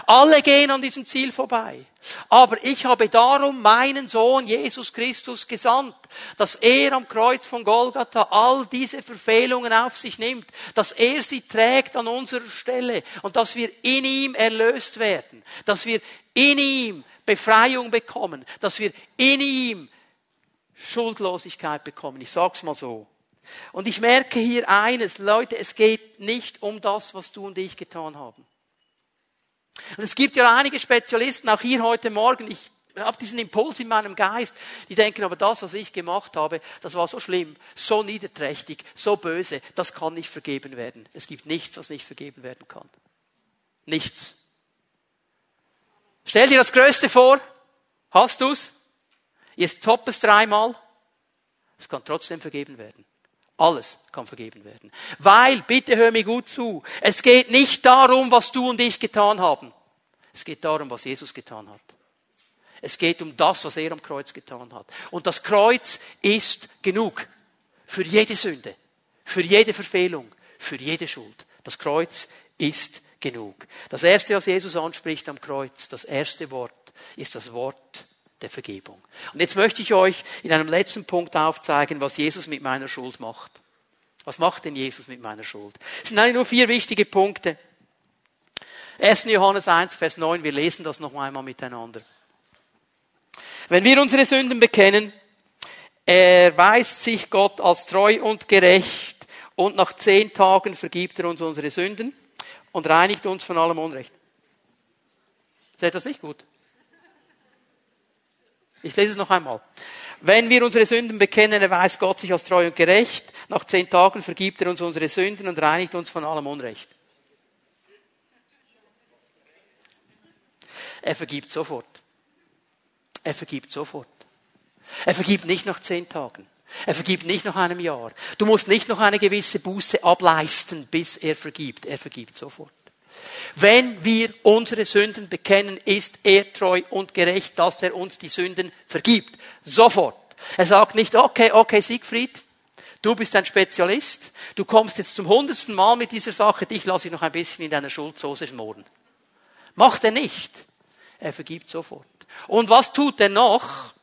Alle gehen an diesem Ziel vorbei. Aber ich habe darum meinen Sohn Jesus Christus gesandt, dass er am Kreuz von Golgatha all diese Verfehlungen auf sich nimmt, dass er sie trägt an unserer Stelle und dass wir in ihm erlöst werden, dass wir in ihm Befreiung bekommen, dass wir in ihm Schuldlosigkeit bekommen. Ich sag's mal so. Und ich merke hier eines, Leute, es geht nicht um das, was du und ich getan haben. Und es gibt ja einige Spezialisten, auch hier heute Morgen, ich habe diesen Impuls in meinem Geist, die denken, aber das, was ich gemacht habe, das war so schlimm, so niederträchtig, so böse, das kann nicht vergeben werden. Es gibt nichts, was nicht vergeben werden kann. Nichts. Stell dir das Größte vor. Hast du's? Jetzt top es dreimal. Es kann trotzdem vergeben werden. Alles kann vergeben werden. Weil, bitte hör mir gut zu, es geht nicht darum, was du und ich getan haben. Es geht darum, was Jesus getan hat. Es geht um das, was er am Kreuz getan hat. Und das Kreuz ist genug für jede Sünde, für jede Verfehlung, für jede Schuld. Das Kreuz ist genug. Das erste, was Jesus anspricht am Kreuz, das erste Wort, ist das Wort der Vergebung. Und jetzt möchte ich euch in einem letzten Punkt aufzeigen, was Jesus mit meiner Schuld macht. Was macht denn Jesus mit meiner Schuld? Es sind eigentlich nur vier wichtige Punkte. 1. Johannes 1, Vers 9, wir lesen das noch einmal miteinander. Wenn wir unsere Sünden bekennen, erweist sich Gott als treu und gerecht und nach zehn Tagen vergibt er uns unsere Sünden und reinigt uns von allem Unrecht. Seht das nicht gut? Ich lese es noch einmal. Wenn wir unsere Sünden bekennen, erweist Gott sich als treu und gerecht. Nach zehn Tagen vergibt er uns unsere Sünden und reinigt uns von allem Unrecht. Er vergibt sofort. Er vergibt sofort. Er vergibt nicht nach zehn Tagen. Er vergibt nicht nach einem Jahr. Du musst nicht noch eine gewisse Buße ableisten, bis er vergibt. Er vergibt sofort. Wenn wir unsere Sünden bekennen, ist er treu und gerecht, dass er uns die Sünden vergibt. Sofort. Er sagt nicht, okay, okay, Siegfried, du bist ein Spezialist, du kommst jetzt zum hundertsten Mal mit dieser Sache, dich lasse ich noch ein bisschen in deiner Schuldsoße schmoren. Macht er nicht. Er vergibt sofort. Und was tut er noch?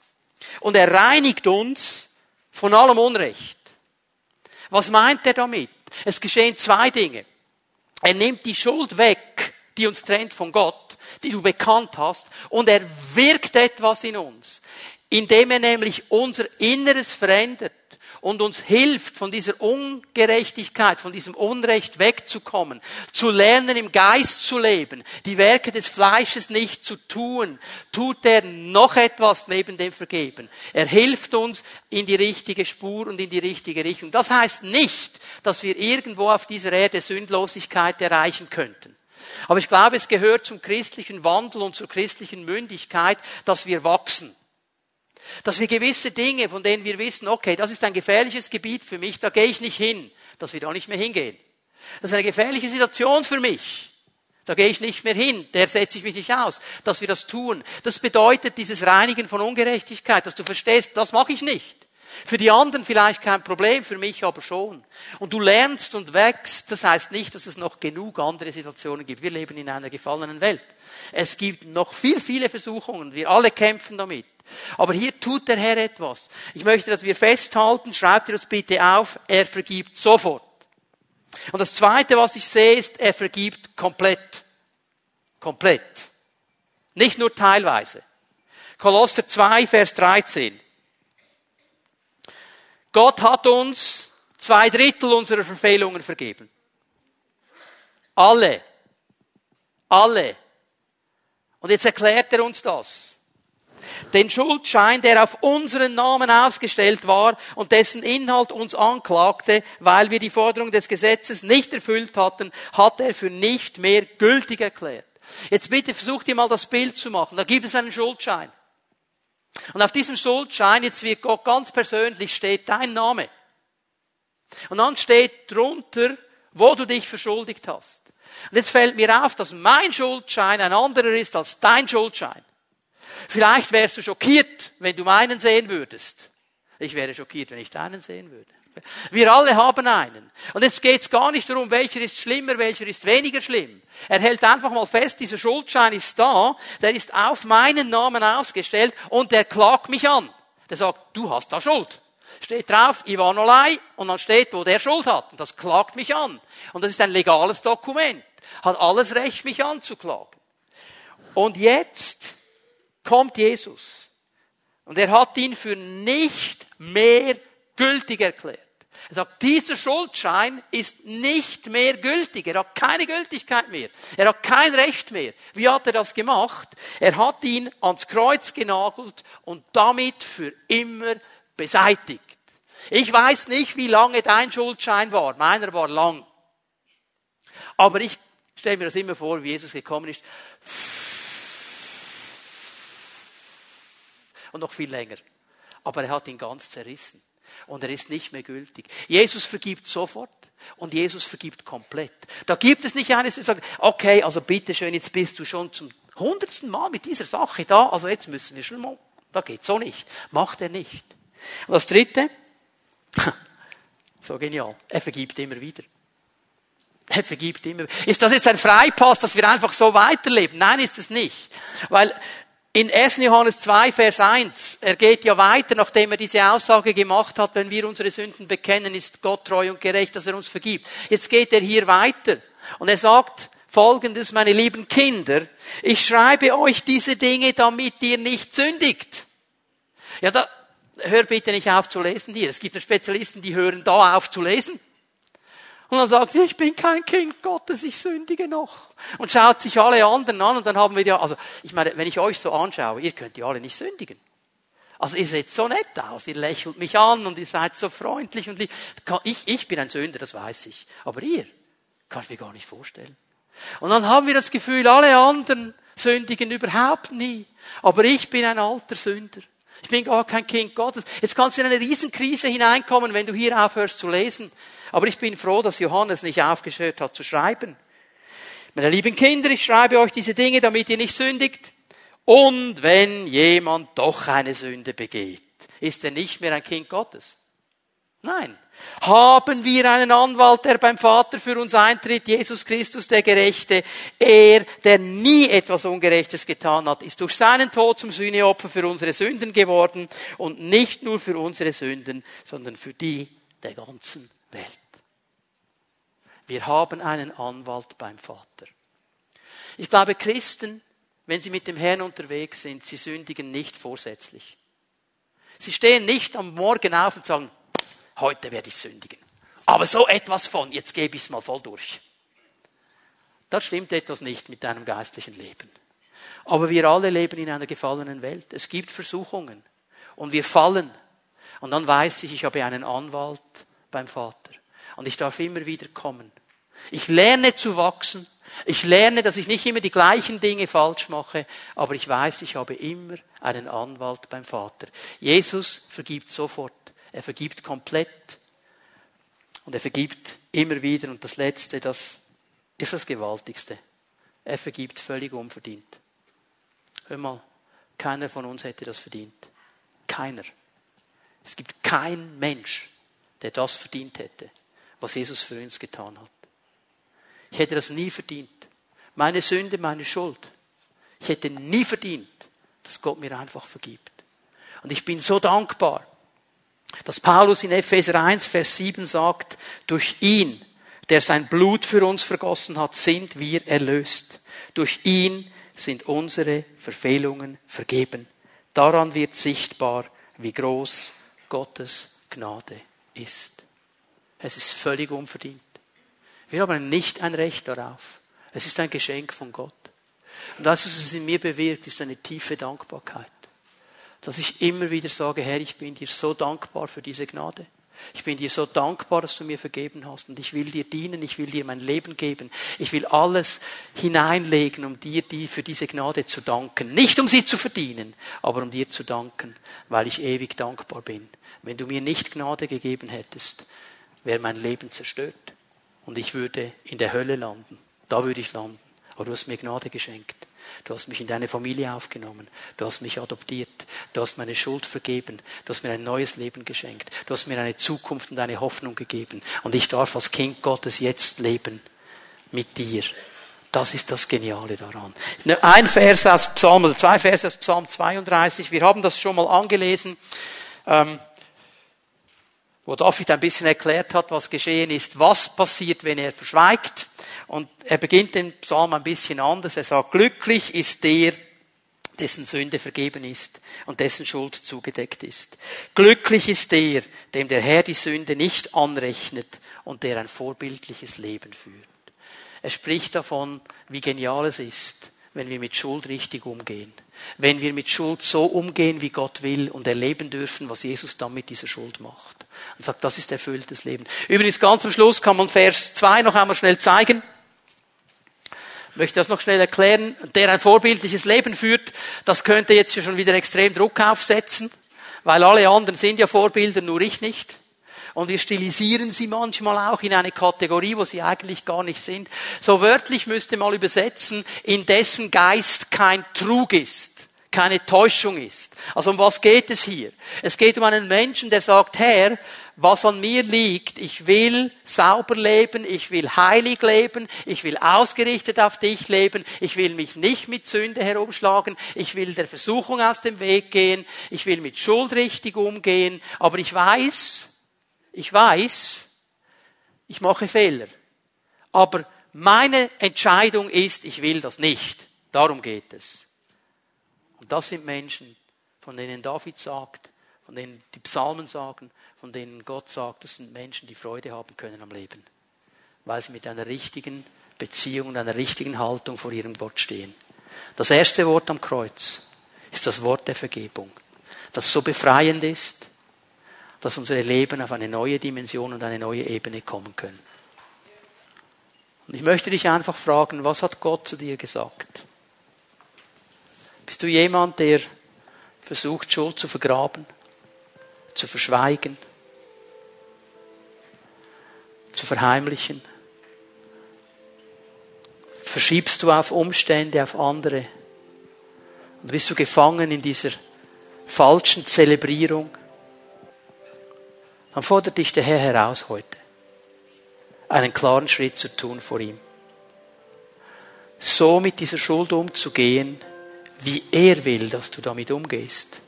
Und er reinigt uns von allem Unrecht. Was meint er damit? Es geschehen zwei Dinge. Er nimmt die Schuld weg, die uns trennt von Gott, die du bekannt hast, und er wirkt etwas in uns, indem er nämlich unser Inneres verändert und uns hilft, von dieser Ungerechtigkeit, von diesem Unrecht wegzukommen, zu lernen, im Geist zu leben, die Werke des Fleisches nicht zu tun, tut er noch etwas neben dem Vergeben. Er hilft uns in die richtige Spur und in die richtige Richtung. Das heißt nicht, dass wir irgendwo auf dieser Erde Sündlosigkeit erreichen könnten. Aber ich glaube, es gehört zum christlichen Wandel und zur christlichen Mündigkeit, dass wir wachsen. Dass wir gewisse Dinge, von denen wir wissen, okay, das ist ein gefährliches Gebiet für mich, da gehe ich nicht hin, dass wir da nicht mehr hingehen. Das ist eine gefährliche Situation für mich. Da gehe ich nicht mehr hin, der setze ich mich nicht aus, dass wir das tun. Das bedeutet dieses Reinigen von Ungerechtigkeit, dass du verstehst, das mache ich nicht. Für die anderen vielleicht kein Problem, für mich aber schon. Und du lernst und wächst, das heißt nicht, dass es noch genug andere Situationen gibt. Wir leben in einer gefallenen Welt. Es gibt noch viel, viele Versuchungen. Wir alle kämpfen damit. Aber hier tut der Herr etwas. Ich möchte, dass wir festhalten, schreibt ihr das bitte auf, er vergibt sofort. Und das zweite, was ich sehe, ist, er vergibt komplett. Komplett. Nicht nur teilweise. Kolosser 2, Vers 13. Gott hat uns zwei Drittel unserer Verfehlungen vergeben. Alle. Alle. Und jetzt erklärt er uns das den Schuldschein, der auf unseren Namen ausgestellt war und dessen Inhalt uns anklagte, weil wir die Forderung des Gesetzes nicht erfüllt hatten, hat er für nicht mehr gültig erklärt. Jetzt bitte versucht ihr mal das Bild zu machen. Da gibt es einen Schuldschein. Und auf diesem Schuldschein, jetzt wird Gott ganz persönlich, steht dein Name. Und dann steht drunter, wo du dich verschuldigt hast. Und jetzt fällt mir auf, dass mein Schuldschein ein anderer ist als dein Schuldschein. Vielleicht wärst du schockiert, wenn du meinen sehen würdest. Ich wäre schockiert, wenn ich deinen sehen würde. Wir alle haben einen. Und jetzt geht's gar nicht darum, welcher ist schlimmer, welcher ist weniger schlimm. Er hält einfach mal fest, dieser Schuldschein ist da, der ist auf meinen Namen ausgestellt und der klagt mich an. Der sagt, du hast da Schuld. Steht drauf, Ivanolai, und dann steht, wo der Schuld hat. Und das klagt mich an. Und das ist ein legales Dokument. Hat alles Recht, mich anzuklagen. Und jetzt kommt Jesus. Und er hat ihn für nicht mehr gültig erklärt. Er sagt, dieser Schuldschein ist nicht mehr gültig. Er hat keine Gültigkeit mehr. Er hat kein Recht mehr. Wie hat er das gemacht? Er hat ihn ans Kreuz genagelt und damit für immer beseitigt. Ich weiß nicht, wie lange dein Schuldschein war. Meiner war lang. Aber ich stelle mir das immer vor, wie Jesus gekommen ist und noch viel länger. Aber er hat ihn ganz zerrissen. Und er ist nicht mehr gültig. Jesus vergibt sofort und Jesus vergibt komplett. Da gibt es nicht eines, die sagt, okay, also bitteschön, jetzt bist du schon zum hundertsten Mal mit dieser Sache da, also jetzt müssen wir schon mal, da geht's so nicht. Macht er nicht. Und das dritte, so genial, er vergibt immer wieder. Er vergibt immer. Ist das jetzt ein Freipass, dass wir einfach so weiterleben? Nein, ist es nicht. Weil in 1. Johannes 2, Vers 1, er geht ja weiter, nachdem er diese Aussage gemacht hat, wenn wir unsere Sünden bekennen, ist Gott treu und gerecht, dass er uns vergibt. Jetzt geht er hier weiter und er sagt folgendes, meine lieben Kinder, ich schreibe euch diese Dinge, damit ihr nicht sündigt. Ja, da, hör bitte nicht auf zu lesen hier. Es gibt Spezialisten, die hören da auf zu lesen. Und dann sagt sie, ich bin kein Kind Gottes, ich sündige noch. Und schaut sich alle anderen an und dann haben wir ja, also ich meine, wenn ich euch so anschaue, ihr könnt ja alle nicht sündigen. Also ihr seht so nett aus, ihr lächelt mich an und ihr seid so freundlich und lieb. Ich, ich bin ein Sünder, das weiß ich. Aber ihr, kann ich mir gar nicht vorstellen. Und dann haben wir das Gefühl, alle anderen sündigen überhaupt nie. Aber ich bin ein alter Sünder. Ich bin gar kein Kind Gottes. Jetzt kannst du in eine Riesenkrise hineinkommen, wenn du hier aufhörst zu lesen. Aber ich bin froh, dass Johannes nicht aufgehört hat zu schreiben. Meine lieben Kinder, ich schreibe euch diese Dinge, damit ihr nicht sündigt. Und wenn jemand doch eine Sünde begeht, ist er nicht mehr ein Kind Gottes. Nein. Haben wir einen Anwalt, der beim Vater für uns eintritt, Jesus Christus, der Gerechte. Er, der nie etwas Ungerechtes getan hat, ist durch seinen Tod zum Sühneopfer für unsere Sünden geworden und nicht nur für unsere Sünden, sondern für die der ganzen Welt. Wir haben einen Anwalt beim Vater. Ich glaube, Christen, wenn sie mit dem Herrn unterwegs sind, sie sündigen nicht vorsätzlich. Sie stehen nicht am Morgen auf und sagen, heute werde ich sündigen. Aber so etwas von, jetzt gebe ich es mal voll durch. Da stimmt etwas nicht mit deinem geistlichen Leben. Aber wir alle leben in einer gefallenen Welt. Es gibt Versuchungen. Und wir fallen. Und dann weiß ich, ich habe einen Anwalt beim Vater. Und ich darf immer wieder kommen. Ich lerne zu wachsen. Ich lerne, dass ich nicht immer die gleichen Dinge falsch mache, aber ich weiß, ich habe immer einen Anwalt beim Vater. Jesus vergibt sofort. Er vergibt komplett. Und er vergibt immer wieder. Und das Letzte, das ist das Gewaltigste. Er vergibt völlig unverdient. Hör mal, keiner von uns hätte das verdient. Keiner. Es gibt keinen Mensch, der das verdient hätte was Jesus für uns getan hat. Ich hätte das nie verdient. Meine Sünde, meine Schuld. Ich hätte nie verdient, dass Gott mir einfach vergibt. Und ich bin so dankbar, dass Paulus in Epheser 1, Vers 7 sagt, durch ihn, der sein Blut für uns vergossen hat, sind wir erlöst. Durch ihn sind unsere Verfehlungen vergeben. Daran wird sichtbar, wie groß Gottes Gnade ist. Es ist völlig unverdient. Wir haben nicht ein Recht darauf. Es ist ein Geschenk von Gott. Und das, was es in mir bewirkt, ist eine tiefe Dankbarkeit. Dass ich immer wieder sage, Herr, ich bin dir so dankbar für diese Gnade. Ich bin dir so dankbar, dass du mir vergeben hast und ich will dir dienen, ich will dir mein Leben geben. Ich will alles hineinlegen, um dir die, für diese Gnade zu danken. Nicht um sie zu verdienen, aber um dir zu danken, weil ich ewig dankbar bin. Wenn du mir nicht Gnade gegeben hättest, wäre mein Leben zerstört. Und ich würde in der Hölle landen. Da würde ich landen. Aber du hast mir Gnade geschenkt. Du hast mich in deine Familie aufgenommen. Du hast mich adoptiert. Du hast meine Schuld vergeben. Du hast mir ein neues Leben geschenkt. Du hast mir eine Zukunft und eine Hoffnung gegeben. Und ich darf als Kind Gottes jetzt leben mit dir. Das ist das Geniale daran. Ein Vers aus Psalm oder zwei Verse aus Psalm 32. Wir haben das schon mal angelesen. Ähm, wo David ein bisschen erklärt hat, was geschehen ist, was passiert, wenn er verschweigt. Und er beginnt den Psalm ein bisschen anders. Er sagt, glücklich ist der, dessen Sünde vergeben ist und dessen Schuld zugedeckt ist. Glücklich ist der, dem der Herr die Sünde nicht anrechnet und der ein vorbildliches Leben führt. Er spricht davon, wie genial es ist, wenn wir mit Schuld richtig umgehen. Wenn wir mit Schuld so umgehen, wie Gott will und erleben dürfen, was Jesus dann mit dieser Schuld macht. Und sagt, das ist erfülltes Leben. Übrigens ganz am Schluss kann man Vers 2 noch einmal schnell zeigen. Ich möchte das noch schnell erklären. Der ein vorbildliches Leben führt, das könnte jetzt schon wieder extrem Druck aufsetzen, weil alle anderen sind ja Vorbilder, nur ich nicht. Und wir stilisieren sie manchmal auch in eine Kategorie, wo sie eigentlich gar nicht sind. So wörtlich müsste mal übersetzen, in dessen Geist kein Trug ist keine Täuschung ist. Also um was geht es hier? Es geht um einen Menschen, der sagt, Herr, was an mir liegt, ich will sauber leben, ich will heilig leben, ich will ausgerichtet auf dich leben, ich will mich nicht mit Sünde herumschlagen, ich will der Versuchung aus dem Weg gehen, ich will mit Schuld richtig umgehen, aber ich weiß, ich weiß, ich mache Fehler. Aber meine Entscheidung ist, ich will das nicht. Darum geht es. Und das sind Menschen, von denen David sagt, von denen die Psalmen sagen, von denen Gott sagt, das sind Menschen, die Freude haben können am Leben, weil sie mit einer richtigen Beziehung und einer richtigen Haltung vor ihrem Gott stehen. Das erste Wort am Kreuz ist das Wort der Vergebung, das so befreiend ist, dass unsere Leben auf eine neue Dimension und eine neue Ebene kommen können. Und ich möchte dich einfach fragen, was hat Gott zu dir gesagt? Bist du jemand, der versucht, Schuld zu vergraben, zu verschweigen, zu verheimlichen? Verschiebst du auf Umstände, auf andere? Und bist du gefangen in dieser falschen Zelebrierung? Dann fordert dich der Herr heraus heute, einen klaren Schritt zu tun vor ihm. So mit dieser Schuld umzugehen, wie er will, dass du damit umgehst.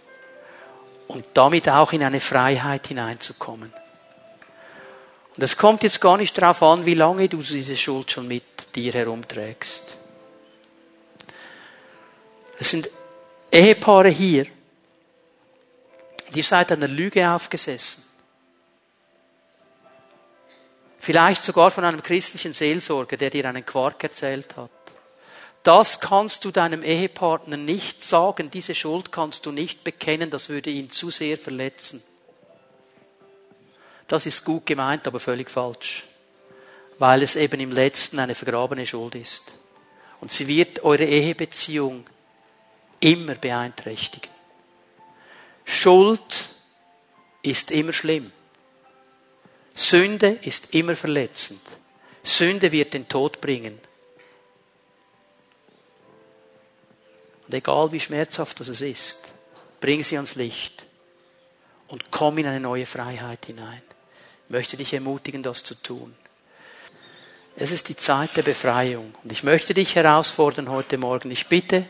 Und damit auch in eine Freiheit hineinzukommen. Und es kommt jetzt gar nicht darauf an, wie lange du diese Schuld schon mit dir herumträgst. Es sind Ehepaare hier, die seid einer Lüge aufgesessen. Vielleicht sogar von einem christlichen Seelsorger, der dir einen Quark erzählt hat. Das kannst du deinem Ehepartner nicht sagen, diese Schuld kannst du nicht bekennen, das würde ihn zu sehr verletzen. Das ist gut gemeint, aber völlig falsch, weil es eben im letzten eine vergrabene Schuld ist. Und sie wird eure Ehebeziehung immer beeinträchtigen. Schuld ist immer schlimm. Sünde ist immer verletzend. Sünde wird den Tod bringen. Und egal wie schmerzhaft das ist, bring sie ans Licht und komm in eine neue Freiheit hinein. Ich möchte dich ermutigen, das zu tun. Es ist die Zeit der Befreiung. Und ich möchte dich herausfordern heute Morgen. Ich bitte,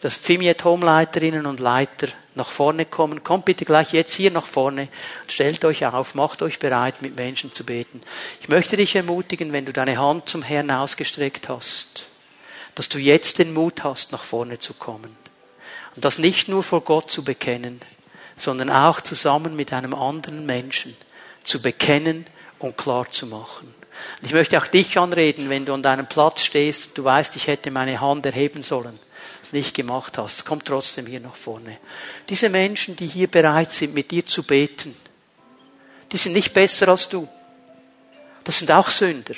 dass Fimiet Home-Leiterinnen und Leiter nach vorne kommen. Kommt bitte gleich jetzt hier nach vorne. Stellt euch auf, macht euch bereit, mit Menschen zu beten. Ich möchte dich ermutigen, wenn du deine Hand zum Herrn ausgestreckt hast dass du jetzt den Mut hast, nach vorne zu kommen. Und das nicht nur vor Gott zu bekennen, sondern auch zusammen mit einem anderen Menschen zu bekennen und klar zu machen. Und ich möchte auch dich anreden, wenn du an deinem Platz stehst und du weißt, ich hätte meine Hand erheben sollen, es nicht gemacht hast, komm trotzdem hier nach vorne. Diese Menschen, die hier bereit sind, mit dir zu beten, die sind nicht besser als du. Das sind auch Sünder.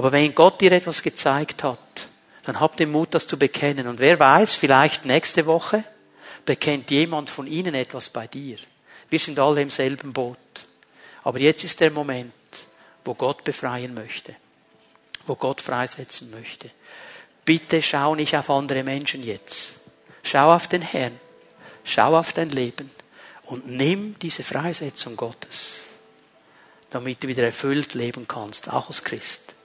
Aber wenn Gott dir etwas gezeigt hat, dann habt den Mut, das zu bekennen. Und wer weiß, vielleicht nächste Woche bekennt jemand von ihnen etwas bei dir. Wir sind alle im selben Boot. Aber jetzt ist der Moment, wo Gott befreien möchte, wo Gott freisetzen möchte. Bitte schau nicht auf andere Menschen jetzt. Schau auf den Herrn. Schau auf dein Leben und nimm diese Freisetzung Gottes, damit du wieder erfüllt leben kannst, auch als Christ.